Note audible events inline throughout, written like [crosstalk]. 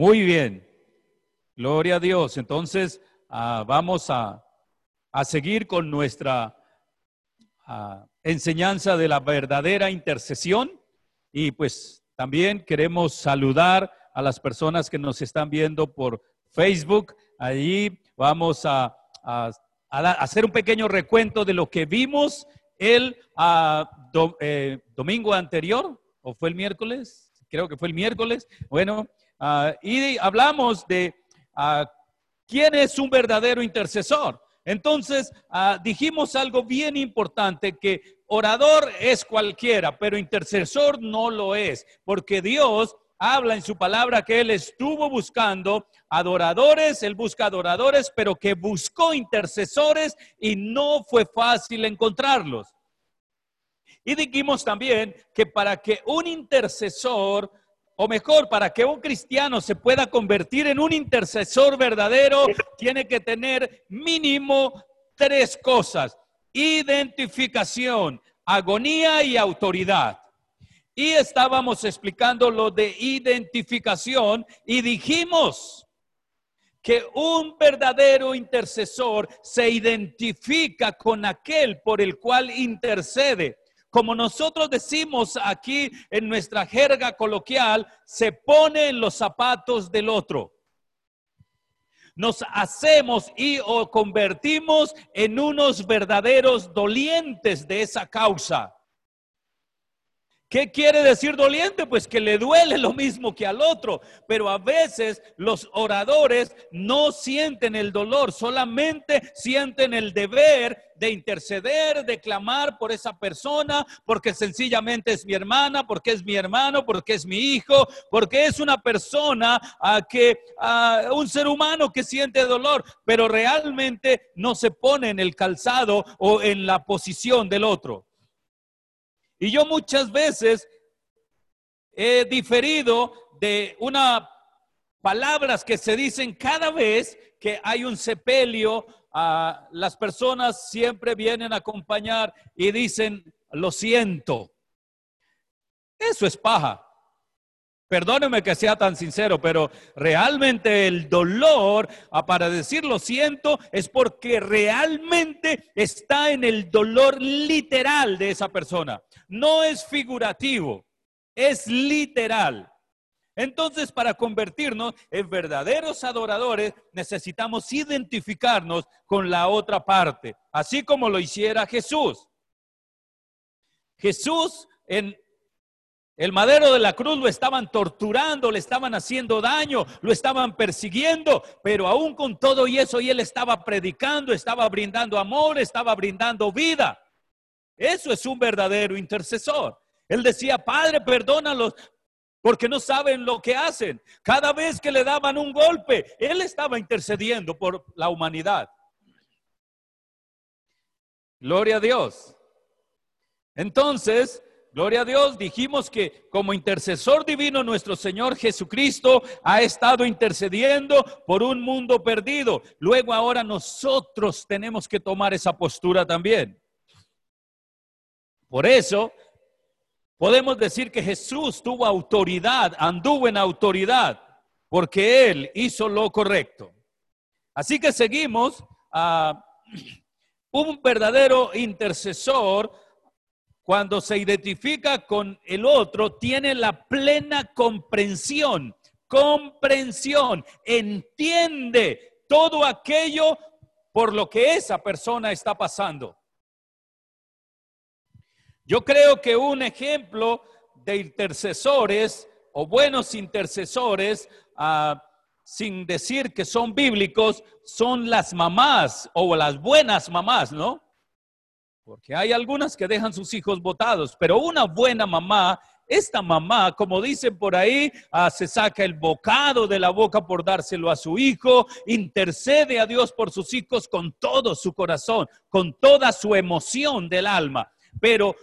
Muy bien. Gloria a Dios. Entonces, ah, vamos a, a, seguir con nuestra ah, enseñanza de la verdadera intercesión. Y pues también queremos saludar a las personas que nos están viendo por Facebook. Allí vamos a, a hacer un pequeño recuento de lo que vimos el eh, domingo anterior, o fue el miércoles, creo que fue el miércoles. Bueno, ah, y hablamos de ah, quién es un verdadero intercesor. Entonces, ah, dijimos algo bien importante, que orador es cualquiera, pero intercesor no lo es, porque Dios habla en su palabra que Él estuvo buscando adoradores, Él busca adoradores, pero que buscó intercesores y no fue fácil encontrarlos. Y dijimos también que para que un intercesor, o mejor, para que un cristiano se pueda convertir en un intercesor verdadero, tiene que tener mínimo tres cosas. Identificación, agonía y autoridad. Y estábamos explicando lo de identificación y dijimos que un verdadero intercesor se identifica con aquel por el cual intercede. Como nosotros decimos aquí en nuestra jerga coloquial, se pone en los zapatos del otro. Nos hacemos y o convertimos en unos verdaderos dolientes de esa causa. ¿Qué quiere decir doliente? Pues que le duele lo mismo que al otro, pero a veces los oradores no sienten el dolor, solamente sienten el deber de interceder, de clamar por esa persona, porque sencillamente es mi hermana, porque es mi hermano, porque es mi hijo, porque es una persona a que a un ser humano que siente dolor, pero realmente no se pone en el calzado o en la posición del otro. Y yo muchas veces he diferido de una palabras que se dicen cada vez que hay un sepelio, a las personas siempre vienen a acompañar y dicen, lo siento. Eso es paja. Perdóneme que sea tan sincero, pero realmente el dolor, para decir lo siento, es porque realmente está en el dolor literal de esa persona no es figurativo, es literal. Entonces, para convertirnos en verdaderos adoradores, necesitamos identificarnos con la otra parte, así como lo hiciera Jesús. Jesús en el madero de la cruz lo estaban torturando, le estaban haciendo daño, lo estaban persiguiendo, pero aún con todo y eso, y él estaba predicando, estaba brindando amor, estaba brindando vida. Eso es un verdadero intercesor. Él decía, Padre, perdónalos porque no saben lo que hacen. Cada vez que le daban un golpe, Él estaba intercediendo por la humanidad. Gloria a Dios. Entonces, gloria a Dios, dijimos que como intercesor divino nuestro Señor Jesucristo ha estado intercediendo por un mundo perdido. Luego ahora nosotros tenemos que tomar esa postura también. Por eso podemos decir que Jesús tuvo autoridad, anduvo en autoridad, porque Él hizo lo correcto. Así que seguimos a un verdadero intercesor cuando se identifica con el otro, tiene la plena comprensión, comprensión, entiende todo aquello por lo que esa persona está pasando. Yo creo que un ejemplo de intercesores o buenos intercesores, ah, sin decir que son bíblicos, son las mamás o las buenas mamás, ¿no? Porque hay algunas que dejan sus hijos botados, pero una buena mamá, esta mamá, como dicen por ahí, ah, se saca el bocado de la boca por dárselo a su hijo, intercede a Dios por sus hijos con todo su corazón, con toda su emoción del alma. Pero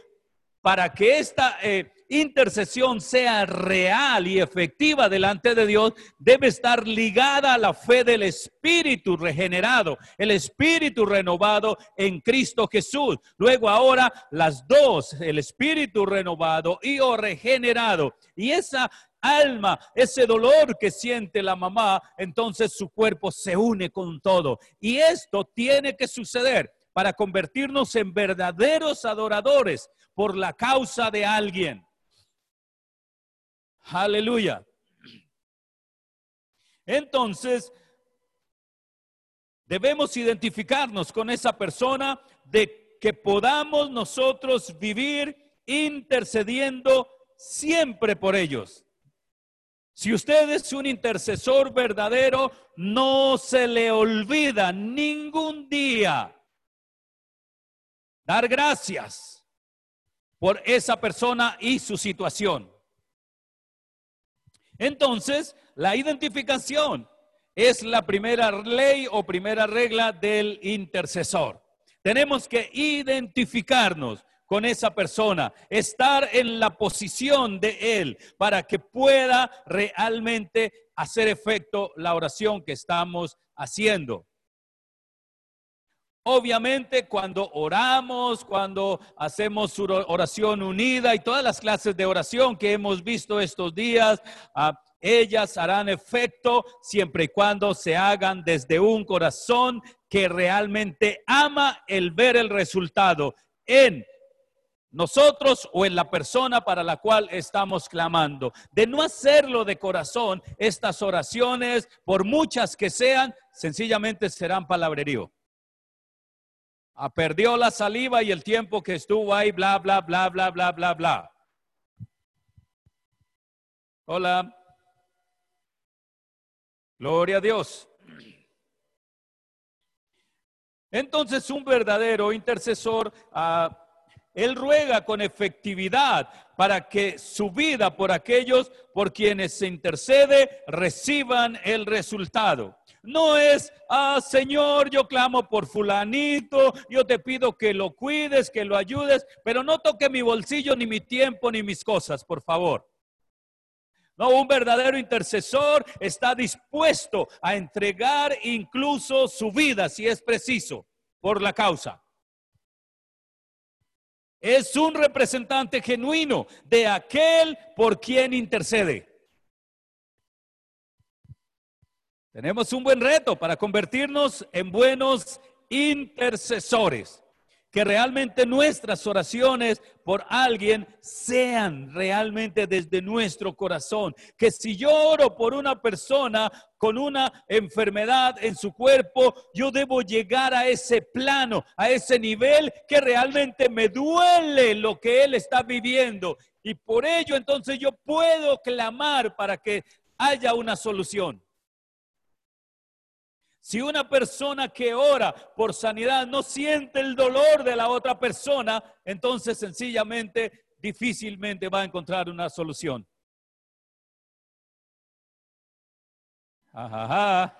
para que esta eh, intercesión sea real y efectiva delante de Dios, debe estar ligada a la fe del Espíritu regenerado, el Espíritu renovado en Cristo Jesús. Luego ahora las dos, el Espíritu renovado y o regenerado. Y esa alma, ese dolor que siente la mamá, entonces su cuerpo se une con todo. Y esto tiene que suceder para convertirnos en verdaderos adoradores por la causa de alguien. Aleluya. Entonces, debemos identificarnos con esa persona de que podamos nosotros vivir intercediendo siempre por ellos. Si usted es un intercesor verdadero, no se le olvida ningún día dar gracias por esa persona y su situación. Entonces, la identificación es la primera ley o primera regla del intercesor. Tenemos que identificarnos con esa persona, estar en la posición de él para que pueda realmente hacer efecto la oración que estamos haciendo. Obviamente cuando oramos, cuando hacemos oración unida y todas las clases de oración que hemos visto estos días, ah, ellas harán efecto siempre y cuando se hagan desde un corazón que realmente ama el ver el resultado en nosotros o en la persona para la cual estamos clamando. De no hacerlo de corazón, estas oraciones, por muchas que sean, sencillamente serán palabrerío. Ah, perdió la saliva y el tiempo que estuvo ahí, bla, bla, bla, bla, bla, bla, bla. Hola. Gloria a Dios. Entonces un verdadero intercesor, ah, él ruega con efectividad para que su vida por aquellos por quienes se intercede reciban el resultado. No es, ah, Señor, yo clamo por fulanito, yo te pido que lo cuides, que lo ayudes, pero no toque mi bolsillo, ni mi tiempo, ni mis cosas, por favor. No, un verdadero intercesor está dispuesto a entregar incluso su vida, si es preciso, por la causa. Es un representante genuino de aquel por quien intercede. Tenemos un buen reto para convertirnos en buenos intercesores. Que realmente nuestras oraciones por alguien sean realmente desde nuestro corazón. Que si yo oro por una persona con una enfermedad en su cuerpo, yo debo llegar a ese plano, a ese nivel que realmente me duele lo que él está viviendo. Y por ello entonces yo puedo clamar para que haya una solución. Si una persona que ora por sanidad no siente el dolor de la otra persona, entonces sencillamente difícilmente va a encontrar una solución. [laughs]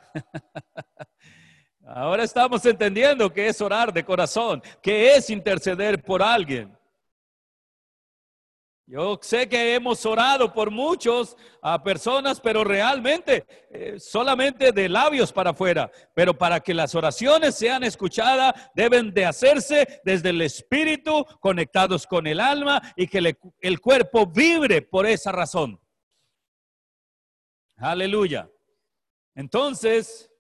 Ahora estamos entendiendo que es orar de corazón, que es interceder por alguien. Yo sé que hemos orado por muchos a personas, pero realmente eh, solamente de labios para afuera. Pero para que las oraciones sean escuchadas, deben de hacerse desde el espíritu, conectados con el alma y que el cuerpo vibre por esa razón. Aleluya. Entonces,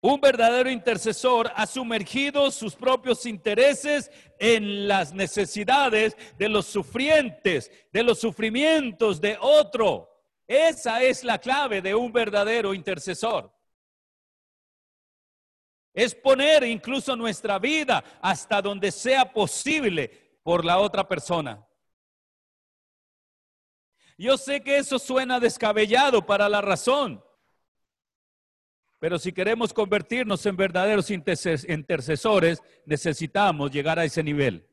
Un verdadero intercesor ha sumergido sus propios intereses en las necesidades de los sufrientes, de los sufrimientos de otro. Esa es la clave de un verdadero intercesor. Es poner incluso nuestra vida hasta donde sea posible por la otra persona. Yo sé que eso suena descabellado para la razón. Pero si queremos convertirnos en verdaderos intercesores, necesitamos llegar a ese nivel.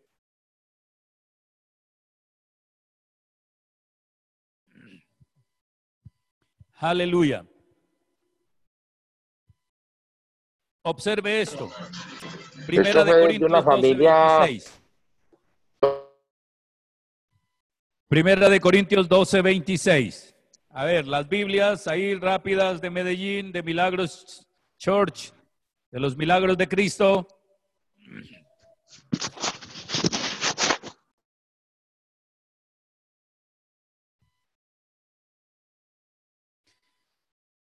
Aleluya. Observe esto. Primera de Corintios de 12, Primera de Corintios 12, 26. A ver, las Biblias ahí rápidas de Medellín, de Milagros Church, de los milagros de Cristo.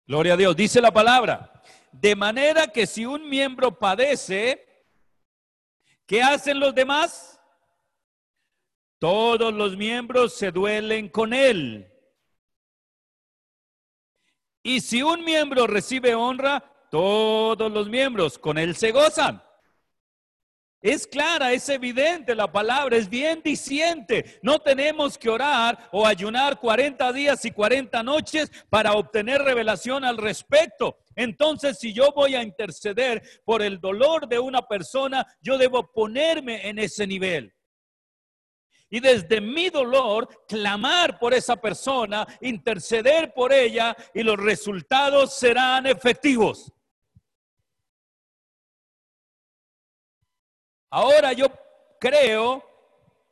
Gloria a Dios. Dice la palabra. De manera que si un miembro padece, ¿qué hacen los demás? Todos los miembros se duelen con él. Y si un miembro recibe honra, todos los miembros con él se gozan. Es clara, es evidente la palabra, es bien diciente. No tenemos que orar o ayunar 40 días y 40 noches para obtener revelación al respecto. Entonces, si yo voy a interceder por el dolor de una persona, yo debo ponerme en ese nivel. Y desde mi dolor, clamar por esa persona, interceder por ella y los resultados serán efectivos. Ahora yo creo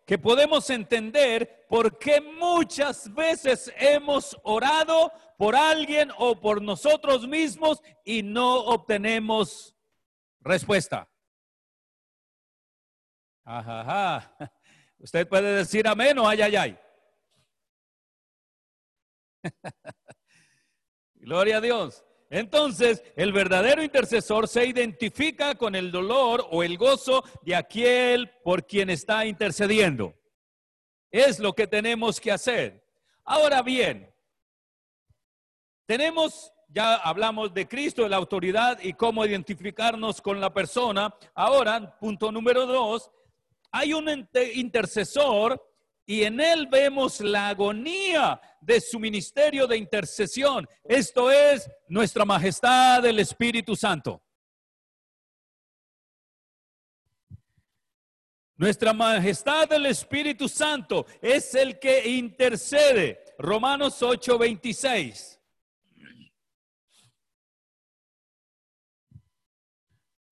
que podemos entender por qué muchas veces hemos orado por alguien o por nosotros mismos y no obtenemos respuesta. Ajá, Usted puede decir amén o ay, ay, ay. [laughs] Gloria a Dios. Entonces, el verdadero intercesor se identifica con el dolor o el gozo de aquel por quien está intercediendo. Es lo que tenemos que hacer. Ahora bien, tenemos, ya hablamos de Cristo, de la autoridad y cómo identificarnos con la persona. Ahora, punto número dos, hay un intercesor y en él vemos la agonía de su ministerio de intercesión. Esto es nuestra majestad el Espíritu Santo. Nuestra majestad el Espíritu Santo es el que intercede. Romanos 8:26.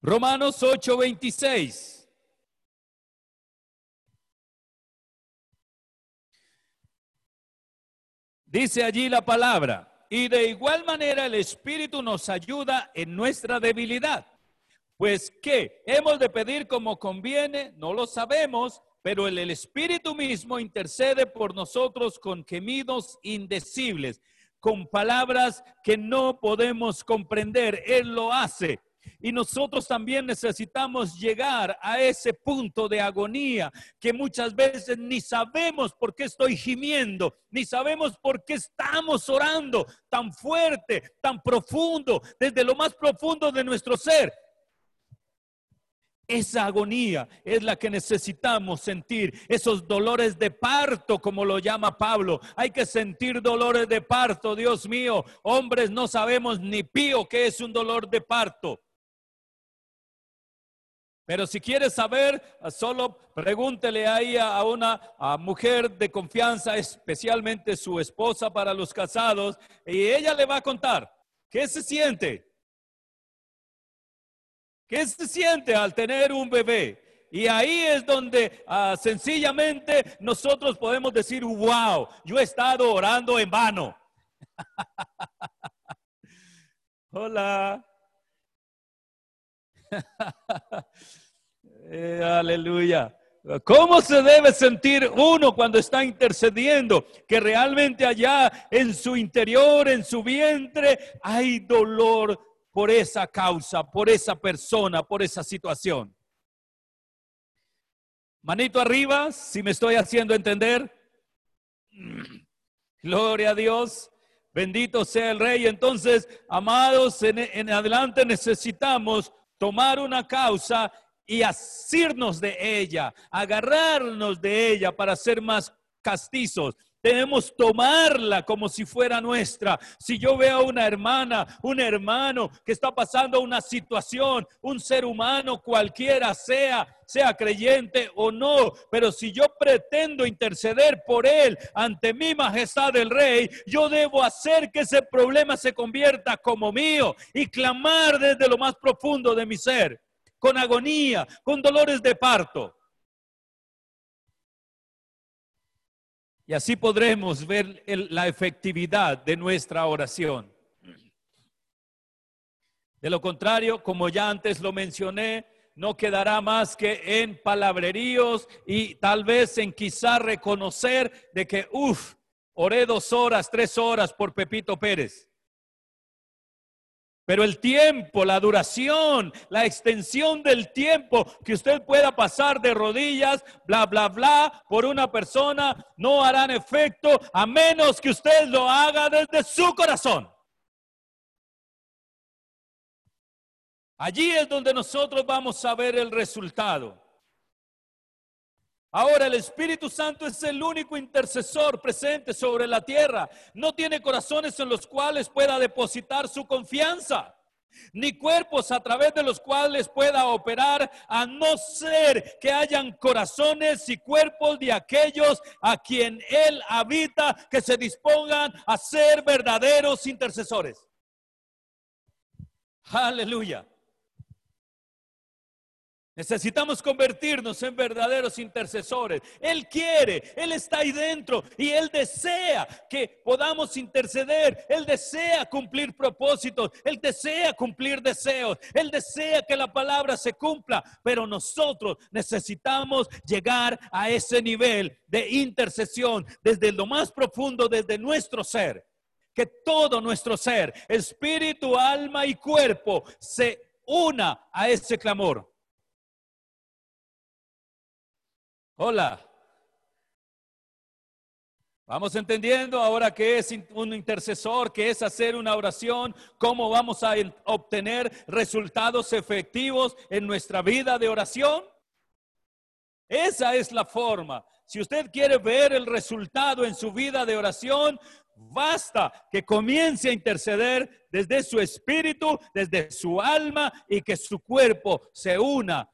Romanos 8:26. Dice allí la palabra, y de igual manera el Espíritu nos ayuda en nuestra debilidad. Pues que hemos de pedir como conviene, no lo sabemos, pero el, Espíritu mismo intercede por nosotros con gemidos indecibles, con palabras que no podemos comprender. Él lo hace y nosotros también necesitamos llegar a ese punto de agonía que muchas veces ni sabemos por qué estoy gimiendo, ni sabemos por qué estamos orando tan fuerte, tan profundo, desde lo más profundo de nuestro ser. Esa agonía es la que necesitamos sentir, esos dolores de parto, como lo llama Pablo. Hay que sentir dolores de parto, Dios mío. Hombres no sabemos ni pío qué es un dolor de parto. Pero si quieres saber, solo pregúntele ahí a una mujer de confianza, especialmente su esposa para los casados, y ella le va a contar qué se siente. ¿Qué se siente al tener un bebé? Y ahí es donde ah, sencillamente nosotros podemos decir, wow, yo he estado orando en vano. [laughs] Hola. [laughs] Eh, aleluya. ¿Cómo se debe sentir uno cuando está intercediendo? Que realmente allá en su interior, en su vientre, hay dolor por esa causa, por esa persona, por esa situación. Manito arriba, si me estoy haciendo entender. [clears throat] Gloria a Dios. Bendito sea el Rey. Entonces, amados, en, en adelante necesitamos tomar una causa y asirnos de ella, agarrarnos de ella para ser más castizos. Debemos tomarla como si fuera nuestra. Si yo veo a una hermana, un hermano que está pasando una situación, un ser humano cualquiera sea, sea creyente o no, pero si yo pretendo interceder por él ante mi majestad el rey, yo debo hacer que ese problema se convierta como mío y clamar desde lo más profundo de mi ser, con agonía, con dolores de parto. Y así podremos ver el- la efectividad de nuestra oración. De lo contrario, como ya antes lo mencioné, no quedará más que en palabreríos y tal vez en quizá reconocer de que, uff, oré dos horas, tres horas por Pepito Pérez. Pero el tiempo, la duración, la extensión del tiempo que usted pueda pasar de rodillas, bla, bla, bla, por una persona, no harán efecto a menos que usted lo haga desde su corazón. Allí es donde nosotros vamos a ver el resultado. Ahora el Espíritu Santo es el único intercesor presente sobre la tierra. No tiene corazones en los cuales pueda depositar su confianza, ni cuerpos a través de los cuales pueda operar, a no ser que hayan corazones y cuerpos de aquellos a quien Él habita, que se dispongan a ser verdaderos intercesores. Aleluya. Necesitamos convertirnos en verdaderos intercesores. Él quiere, Él está ahí dentro y Él desea que podamos interceder. Él desea cumplir propósitos, Él desea cumplir deseos, Él desea que la palabra se cumpla, pero nosotros necesitamos llegar a ese nivel de intercesión desde lo más profundo, desde nuestro ser. Que todo nuestro ser, espíritu, alma y cuerpo se una a ese clamor. Hola. Vamos entendiendo ahora qué es un intercesor, qué es hacer una oración, cómo vamos a obtener resultados efectivos en nuestra vida de oración. Esa es la forma. Si usted quiere ver el resultado en su vida de oración, basta que comience a interceder desde su espíritu, desde su alma y que su cuerpo se una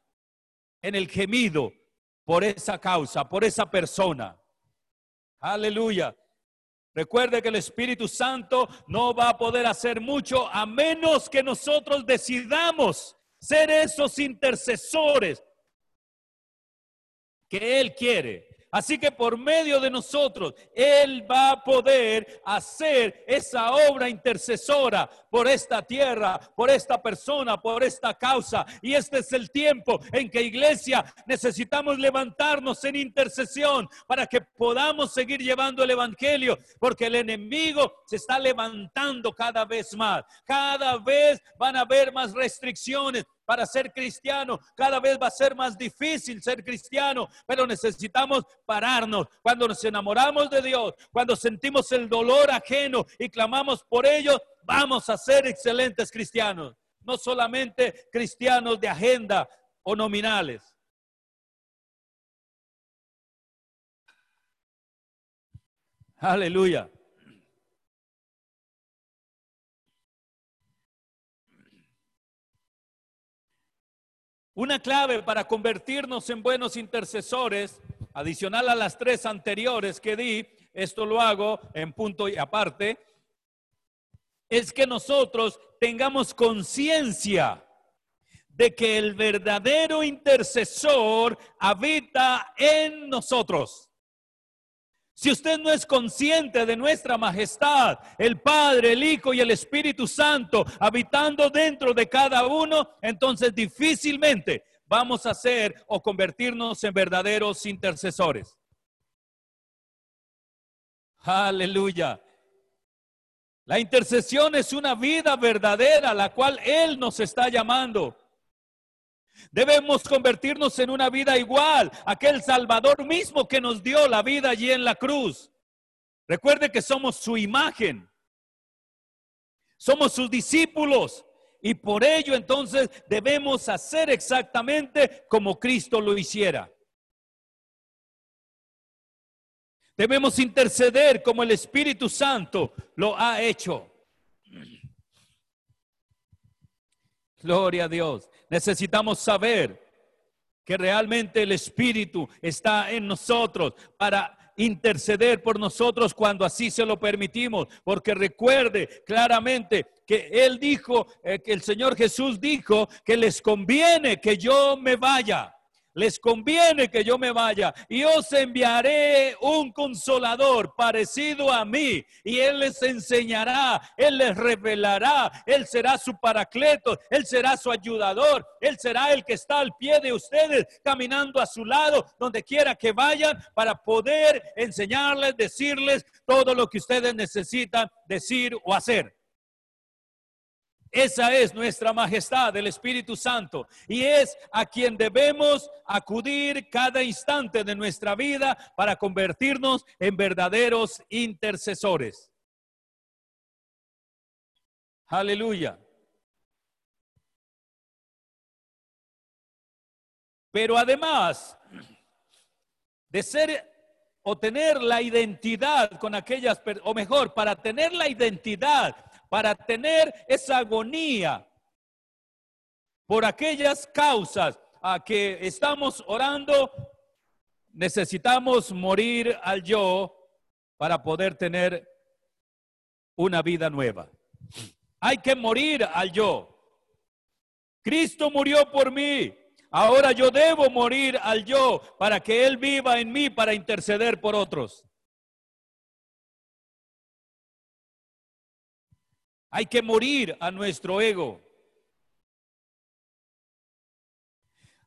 en el gemido por esa causa, por esa persona. Aleluya. Recuerde que el Espíritu Santo no va a poder hacer mucho a menos que nosotros decidamos ser esos intercesores que Él quiere. Así que por medio de nosotros, Él va a poder hacer esa obra intercesora por esta tierra, por esta persona, por esta causa. Y este es el tiempo en que iglesia necesitamos levantarnos en intercesión para que podamos seguir llevando el Evangelio, porque el enemigo se está levantando cada vez más. Cada vez van a haber más restricciones, para ser cristiano. Cada vez va a ser más difícil ser cristiano, pero necesitamos pararnos. Cuando nos enamoramos de Dios, cuando sentimos el dolor ajeno y clamamos por ello, vamos a ser excelentes cristianos. No solamente cristianos de agenda o nominales. Aleluya. Una clave para convertirnos en buenos intercesores, adicional a las tres anteriores que di, esto lo hago en punto y aparte, es que nosotros tengamos conciencia de que el verdadero intercesor habita en nosotros. Si usted no es consciente de nuestra majestad, el Padre, el Hijo y el Espíritu Santo habitando dentro de cada uno, entonces difícilmente vamos a ser o convertirnos en verdaderos intercesores. Aleluya. La intercesión es una vida verdadera, a la cual Él nos está llamando. Debemos convertirnos en una vida igual, aquel Salvador mismo que nos dio la vida allí en la cruz. Recuerde que somos su imagen, somos sus discípulos y por ello entonces debemos hacer exactamente como Cristo lo hiciera. Debemos interceder como el Espíritu Santo lo ha hecho. Gloria a Dios. Necesitamos saber que realmente el Espíritu está en nosotros para interceder por nosotros cuando así se lo permitimos, porque recuerde claramente que Él dijo, eh, que el Señor Jesús dijo que les conviene que yo me vaya. Les conviene que yo me vaya y os enviaré un consolador parecido a mí y él les enseñará, él les revelará, él será su paracleto, él será su ayudador, él será el que está al pie de ustedes caminando a su lado donde quiera que vayan para poder enseñarles, decirles todo lo que ustedes necesitan decir o hacer. Esa es nuestra majestad, el Espíritu Santo, y es a quien debemos acudir cada instante de nuestra vida para convertirnos en verdaderos intercesores. Aleluya. Pero además de ser o tener la identidad con aquellas, o mejor, para tener la identidad para tener esa agonía por aquellas causas a que estamos orando, necesitamos morir al yo para poder tener una vida nueva. Hay que morir al yo. Cristo murió por mí. Ahora yo debo morir al yo para que Él viva en mí para interceder por otros. Hay que morir a nuestro ego.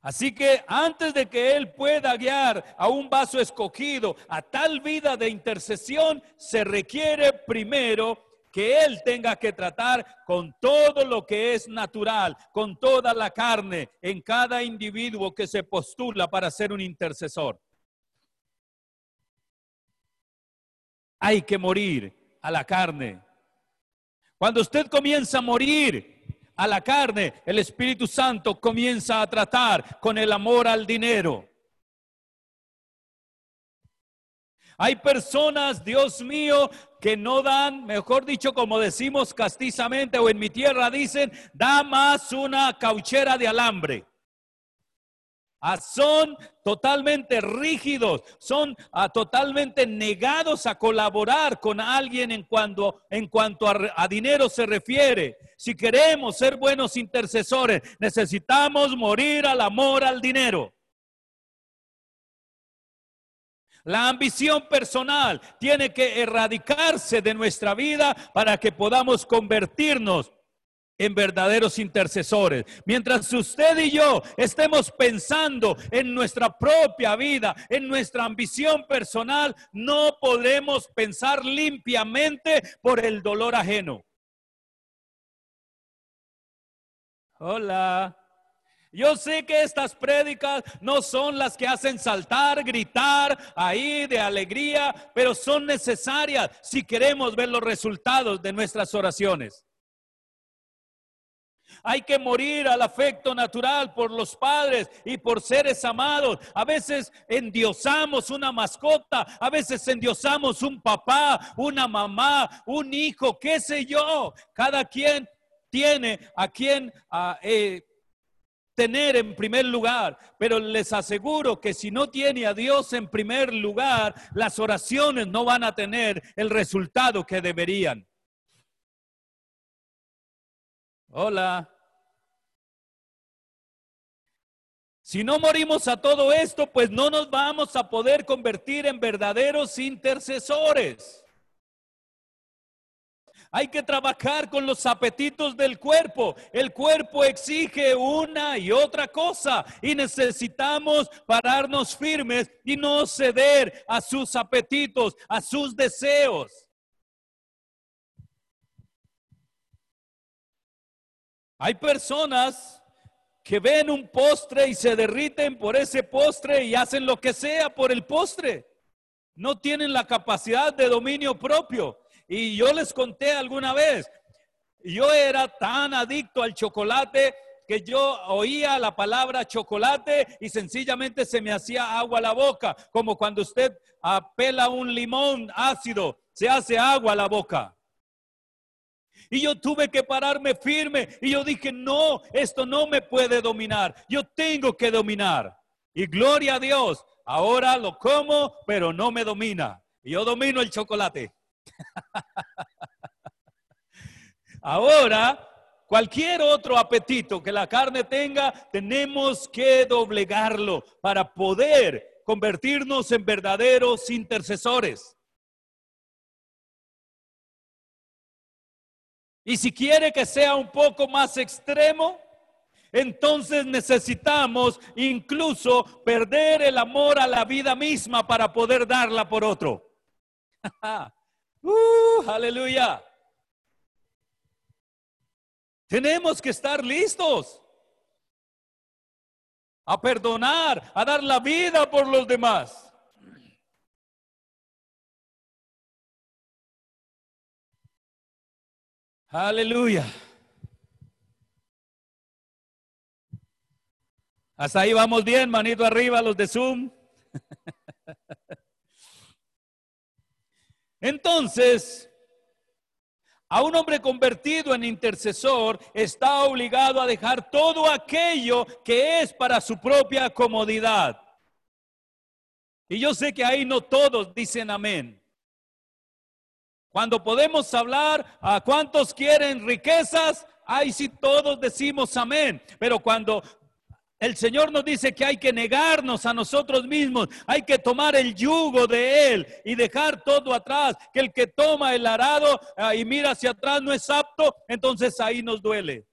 Así que antes de que Él pueda guiar a un vaso escogido a tal vida de intercesión, se requiere primero que Él tenga que tratar con todo lo que es natural, con toda la carne en cada individuo que se postula para ser un intercesor. Hay que morir a la carne cuando usted comienza a morir a la carne, el Espíritu Santo comienza a tratar con el amor al dinero. Hay personas, Dios mío, que no dan, mejor dicho, como decimos castizamente o en mi tierra dicen, da más una cauchera de alambre. Ah, son totalmente rígidos, son ah, totalmente negados a colaborar con alguien en cuanto, en cuanto a dinero se refiere. Si queremos ser buenos intercesores, necesitamos morir al amor al dinero. La ambición personal tiene que erradicarse de nuestra vida para que podamos convertirnos en verdaderos intercesores. Mientras usted y yo estemos pensando en nuestra propia vida, en nuestra ambición personal, no podremos pensar limpiamente por el dolor ajeno. Hola. Yo sé que estas prédicas no son las que hacen saltar, gritar ahí de alegría, pero son necesarias si queremos ver los resultados de nuestras oraciones. Hay que morir al afecto natural por los padres y por seres amados. A veces endiosamos una mascota, a veces endiosamos un papá, una mamá, un hijo, qué sé yo. Cada quien tiene a quien eh, tener en primer lugar, pero les aseguro que si no tiene a Dios en primer lugar, las oraciones no van a tener el resultado que deberían. Hola. Si no morimos a todo esto, pues no nos vamos a poder convertir en verdaderos intercesores. Hay que trabajar con los apetitos del cuerpo. El cuerpo exige una y otra cosa y necesitamos pararnos firmes y no ceder a sus apetitos, a sus deseos. Hay personas que ven un postre y se derriten por ese postre y hacen lo que sea por el postre. No tienen la capacidad de dominio propio. Y yo les conté alguna vez, yo era tan adicto al chocolate que yo oía la palabra chocolate y sencillamente se me hacía agua a la boca, como cuando usted apela un limón ácido, se hace agua a la boca. Y yo tuve que pararme firme. Y yo dije, no, esto no me puede dominar. Yo tengo que dominar. Y gloria a Dios, ahora lo como, pero no me domina. yo domino el chocolate. [laughs] ahora cualquier otro apetito que la carne tenga, tenemos que doblegarlo para poder convertirnos en verdaderos intercesores. Y si quiere que sea un poco más extremo, entonces necesitamos incluso perder el amor a la vida misma para poder darla por otro. [laughs] uh, aleluya. Tenemos que estar listos a perdonar, a dar la vida por los demás. Aleluya. Hasta ahí vamos bien, manito arriba, los de Zoom. Entonces, a un hombre convertido en intercesor está obligado a dejar todo aquello que es para su propia comodidad. Y yo sé que ahí no todos dicen amén. Cuando podemos hablar a cuántos quieren riquezas, ahí sí todos decimos amén. Pero cuando el Señor nos dice que hay que negarnos a nosotros mismos, hay que tomar el yugo de Él y dejar todo atrás, que el que toma el arado ah, y mira hacia atrás no es apto, entonces ahí nos duele.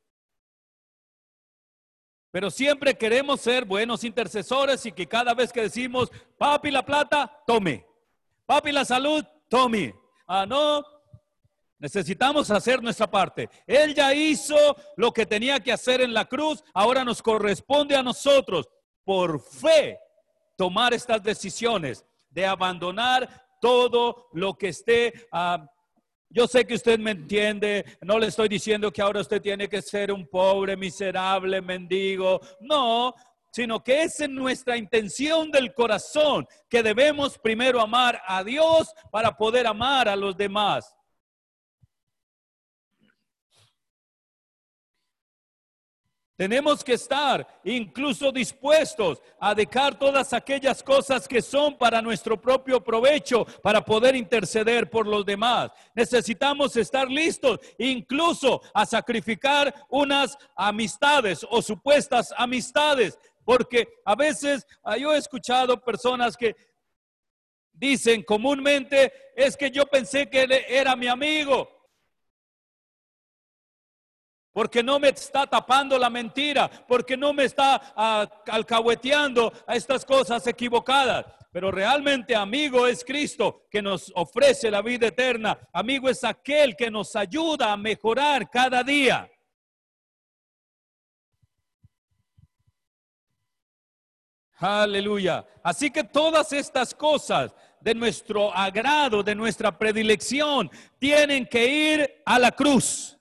Pero siempre queremos ser buenos intercesores y que cada vez que decimos, papi la plata, tome. Papi la salud, tome. Ah, no. Necesitamos hacer nuestra parte. Él ya hizo lo que tenía que hacer en la cruz. Ahora nos corresponde a nosotros, por fe, tomar estas decisiones de abandonar todo lo que esté... Ah, yo sé que usted me entiende, no le estoy diciendo que ahora usted tiene que ser un pobre, miserable, mendigo. No, sino que es en nuestra intención del corazón que debemos primero amar a Dios para poder amar a los demás. Tenemos que estar incluso dispuestos a dejar todas aquellas cosas que son para nuestro propio provecho, para poder interceder por los demás. Necesitamos estar listos incluso a sacrificar unas amistades o supuestas amistades porque a veces ah, yo he escuchado personas que dicen comúnmente, es que yo pensé que era mi amigo. Porque no me está tapando la mentira, porque no me está ah, alcahueteando a estas cosas equivocadas. Pero realmente amigo es Cristo que nos ofrece la vida eterna. Amigo es aquel que nos ayuda a mejorar cada día. Aleluya. Así que todas estas cosas de nuestro agrado, de nuestra predilección, tienen que ir a la cruz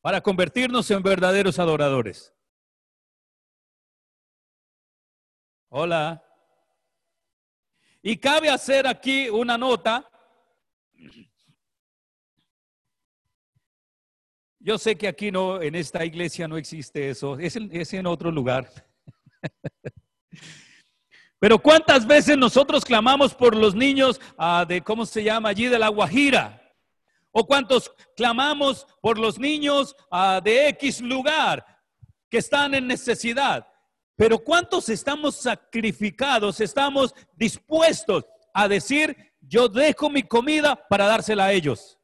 para convertirnos en verdaderos adoradores. Hola. Y cabe hacer aquí una nota. Yo sé que aquí no, en esta iglesia no existe eso, es en, es en otro lugar. [laughs] Pero cuántas veces nosotros clamamos por los niños ah, de, ¿cómo se llama allí? De la Guajira. O cuántos clamamos por los niños ah, de X lugar que están en necesidad. Pero cuántos estamos sacrificados, estamos dispuestos a decir, yo dejo mi comida para dársela a ellos.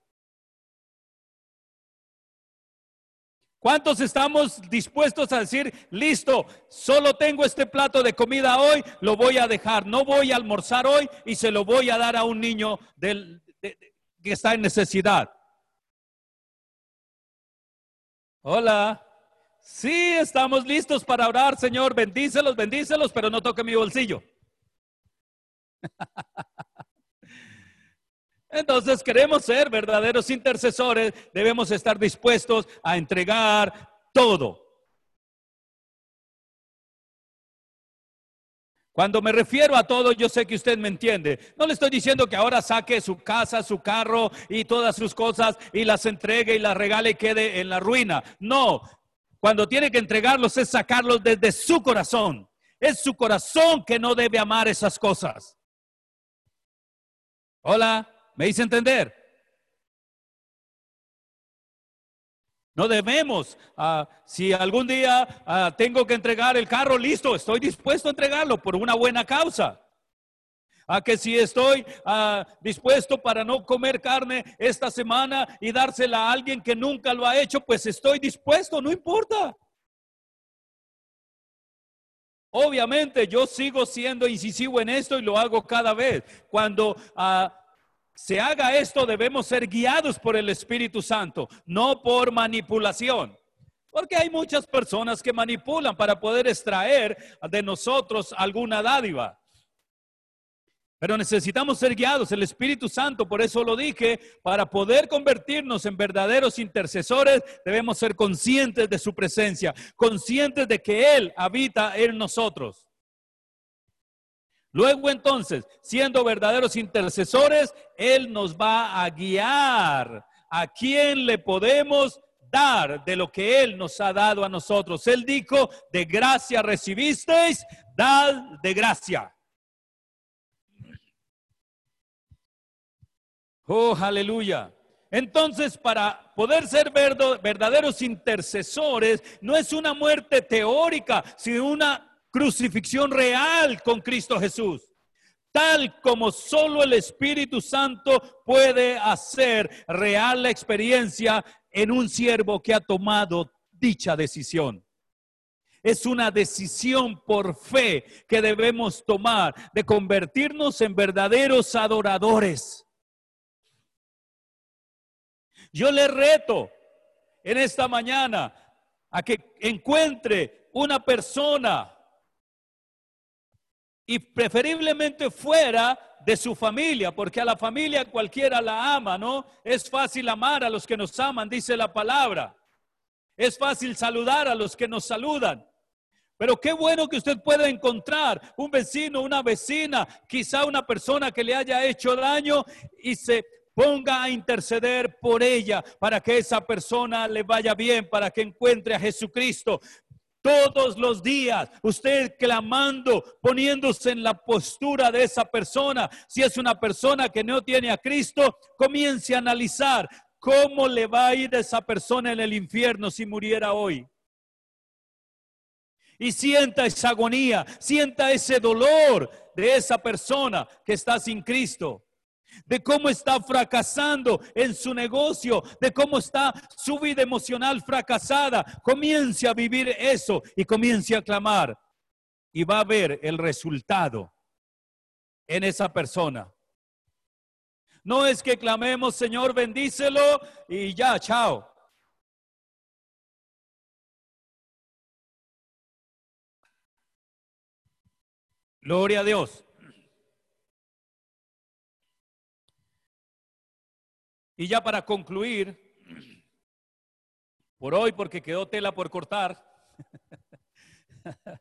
¿Cuántos estamos dispuestos a decir, listo, solo tengo este plato de comida hoy, lo voy a dejar, no voy a almorzar hoy y se lo voy a dar a un niño que está en necesidad? Hola. Sí, estamos listos para orar, Señor. Bendícelos, bendícelos, pero no toque mi bolsillo. [laughs] Entonces queremos ser verdaderos intercesores, debemos estar dispuestos a entregar todo. Cuando me refiero a todo, yo sé que usted me entiende. No le estoy diciendo que ahora saque su casa, su carro y todas sus cosas y las entregue y las regale y quede en la ruina. No, cuando tiene que entregarlos es sacarlos desde su corazón. Es su corazón que no debe amar esas cosas. Hola. ¿Me hice entender? No debemos, ah, si algún día ah, tengo que entregar el carro, listo, estoy dispuesto a entregarlo por una buena causa. A que si estoy ah, dispuesto para no comer carne esta semana y dársela a alguien que nunca lo ha hecho, pues estoy dispuesto, no importa. Obviamente yo sigo siendo incisivo en esto y lo hago cada vez. Cuando se haga esto, debemos ser guiados por el Espíritu Santo, no por manipulación. Porque hay muchas personas que manipulan para poder extraer de nosotros alguna dádiva. Pero necesitamos ser guiados, el Espíritu Santo, por eso lo dije, para poder convertirnos en verdaderos intercesores, debemos ser conscientes de su presencia, conscientes de que Él habita en nosotros. Luego entonces, siendo verdaderos intercesores, Él nos va a guiar a quién le podemos dar de lo que Él nos ha dado a nosotros. Él dijo, de gracia recibisteis, dad de gracia. Oh, aleluya. Entonces, para poder ser verdaderos intercesores, no es una muerte teórica, sino una crucifixión real con Cristo Jesús, tal como solo el Espíritu Santo puede hacer real la experiencia en un siervo que ha tomado dicha decisión. Es una decisión por fe que debemos tomar de convertirnos en verdaderos adoradores. Yo le reto en esta mañana a que encuentre una persona y preferiblemente fuera de su familia, porque a la familia cualquiera la ama, ¿no? Es fácil amar a los que nos aman, dice la palabra. Es fácil saludar a los que nos saludan. Pero qué bueno que usted pueda encontrar un vecino, una vecina, quizá una persona que le haya hecho daño y se ponga a interceder por ella para que esa persona le vaya bien, para que encuentre a Jesucristo todos los días, usted clamando, poniéndose en la postura de esa persona. Si es una persona que no tiene a Cristo, comience a analizar cómo le va a ir a esa persona en el infierno si muriera hoy. Y sienta esa agonía, sienta ese dolor de esa persona que está sin Cristo de cómo está fracasando en su negocio, de cómo está su vida emocional fracasada. Comience a vivir eso y comience a clamar y va a ver el resultado en esa persona. No es que clamemos, Señor, bendícelo y ya, chao. Gloria a Dios. Y ya para concluir, por hoy, porque quedó tela por cortar, [laughs]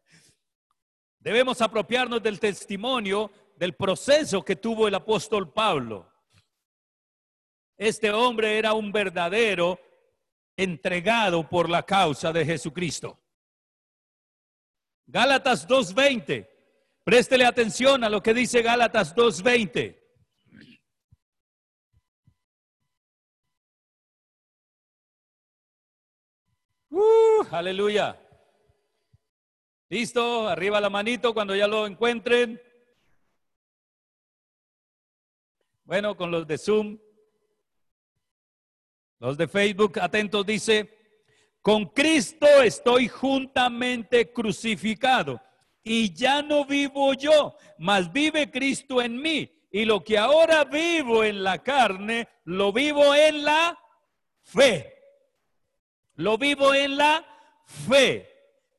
debemos apropiarnos del testimonio del proceso que tuvo el apóstol Pablo. Este hombre era un verdadero entregado por la causa de Jesucristo. Gálatas 2.20. Préstele atención a lo que dice Gálatas 2.20. Uh, aleluya. ¿Listo? Arriba la manito cuando ya lo encuentren. Bueno, con los de Zoom. Los de Facebook, atentos, dice, con Cristo estoy juntamente crucificado y ya no vivo yo, mas vive Cristo en mí. Y lo que ahora vivo en la carne, lo vivo en la fe lo vivo en la fe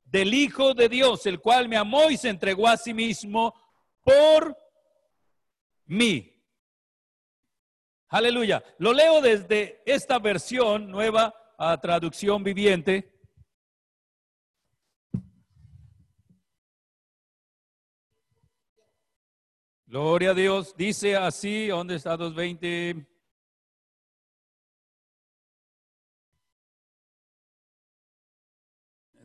del Hijo de Dios, el cual me amó y se entregó a sí mismo por mí. Aleluya. Lo leo desde esta versión nueva a traducción viviente. Gloria a Dios. Dice así, ¿dónde está 220?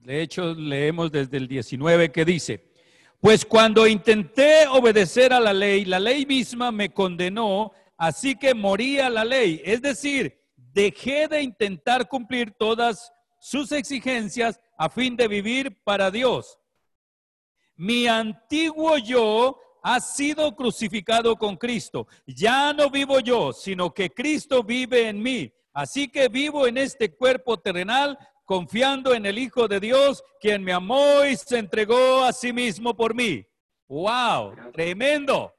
De hecho, leemos desde el 19 que dice, pues cuando intenté obedecer a la ley, la ley misma me condenó, así que moría la ley. Es decir, dejé de intentar cumplir todas sus exigencias a fin de vivir para Dios. Mi antiguo yo ha sido crucificado con Cristo. Ya no vivo yo, sino que Cristo vive en mí. Así que vivo en este cuerpo terrenal confiando en el Hijo de Dios, quien me amó y se entregó a sí mismo por mí. ¡Wow! Tremendo.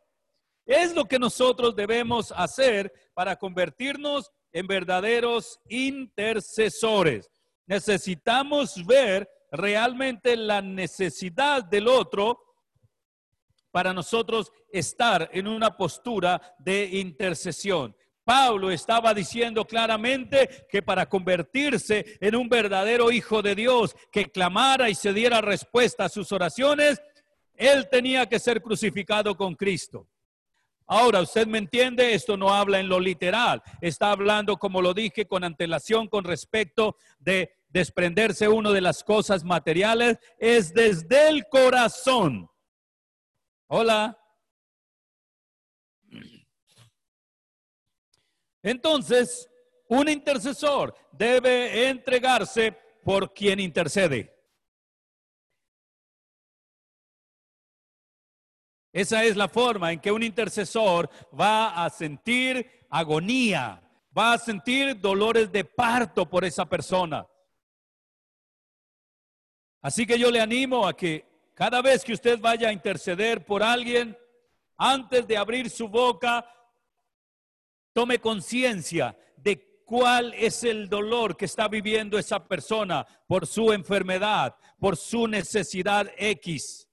Es lo que nosotros debemos hacer para convertirnos en verdaderos intercesores. Necesitamos ver realmente la necesidad del otro para nosotros estar en una postura de intercesión. Pablo estaba diciendo claramente que para convertirse en un verdadero hijo de Dios, que clamara y se diera respuesta a sus oraciones, él tenía que ser crucificado con Cristo. Ahora, usted me entiende, esto no habla en lo literal, está hablando, como lo dije, con antelación con respecto de desprenderse uno de las cosas materiales, es desde el corazón. Hola. Entonces, un intercesor debe entregarse por quien intercede. Esa es la forma en que un intercesor va a sentir agonía, va a sentir dolores de parto por esa persona. Así que yo le animo a que cada vez que usted vaya a interceder por alguien, antes de abrir su boca, Tome conciencia de cuál es el dolor que está viviendo esa persona por su enfermedad, por su necesidad X.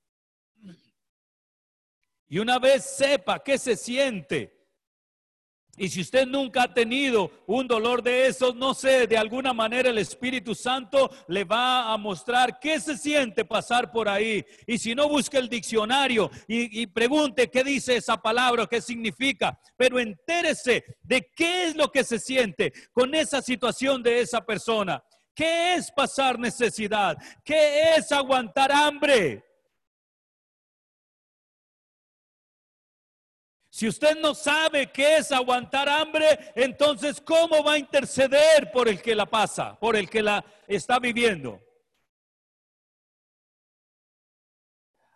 Y una vez sepa qué se siente, y si usted nunca ha tenido un dolor de esos, no sé, de alguna manera el Espíritu Santo le va a mostrar qué se siente pasar por ahí. Y si no, busque el diccionario y, y pregunte qué dice esa palabra, qué significa. Pero entérese de qué es lo que se siente con esa situación de esa persona. ¿Qué es pasar necesidad? ¿Qué es aguantar hambre? Si usted no sabe qué es aguantar hambre, entonces ¿cómo va a interceder por el que la pasa, por el que la está viviendo?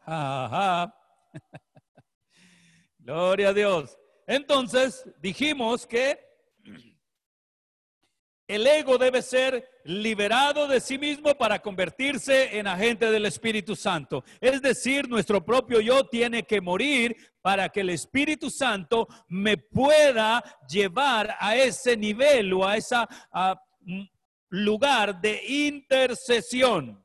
Ajá. [laughs] Gloria a Dios. Entonces dijimos que el ego debe ser liberado de sí mismo para convertirse en agente del Espíritu Santo. Es decir, nuestro propio yo tiene que morir para que el Espíritu Santo me pueda llevar a ese nivel o a ese lugar de intercesión.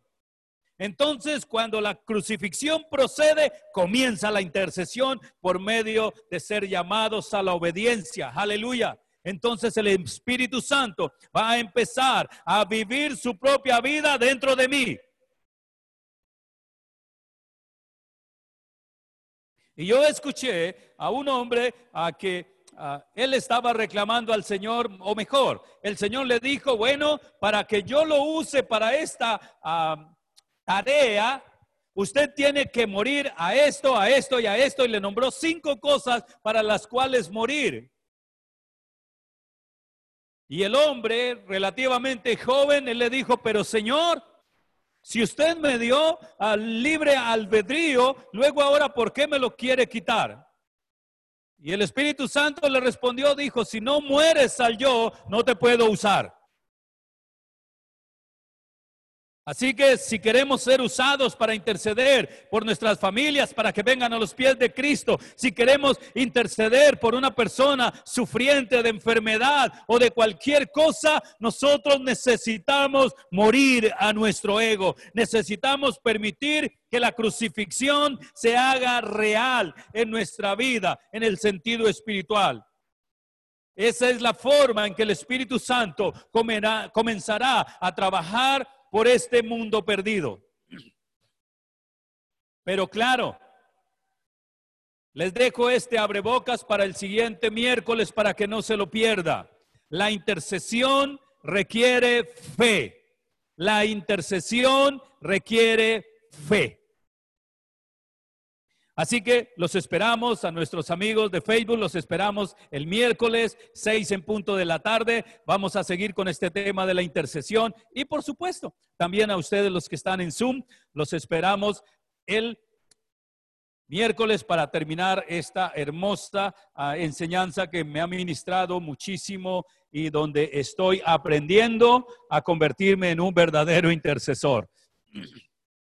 Entonces, cuando la crucifixión procede, comienza la intercesión por medio de ser llamados a la obediencia. Aleluya entonces el Espíritu Santo va a empezar a vivir su propia vida dentro de mí. Y yo escuché a un hombre a que él estaba reclamando al Señor, o mejor, el Señor le dijo, bueno, para que yo lo use para esta tarea, usted tiene que morir a esto, a esto y a esto, y le nombró cinco cosas para las cuales morir. Y el hombre, relativamente joven, él le dijo, pero Señor, si usted me dio al libre albedrío, luego ahora, ¿por qué me lo quiere quitar? Y el Espíritu Santo le respondió, dijo, si no mueres al yo, no te puedo usar. Así que si queremos ser usados para interceder por nuestras familias, para que vengan a los pies de Cristo, si queremos interceder por una persona sufriente de enfermedad o de cualquier cosa, nosotros necesitamos morir a nuestro ego. Necesitamos permitir que la crucifixión se haga real en nuestra vida, en el sentido espiritual. Esa es la forma en que el Espíritu Santo comenzará a trabajar por este mundo perdido. Pero claro, les dejo este abrebocas para el siguiente miércoles para que no se lo pierda. La intercesión requiere fe. La intercesión requiere fe. Así que los esperamos a nuestros amigos de Facebook, los esperamos el miércoles, seis en punto de la tarde. Vamos a seguir con este tema de la intercesión y por supuesto, también a ustedes los que están en Zoom, los esperamos el miércoles para terminar esta hermosa ah, enseñanza que me ha ministrado muchísimo y donde estoy aprendiendo a convertirme en un verdadero intercesor.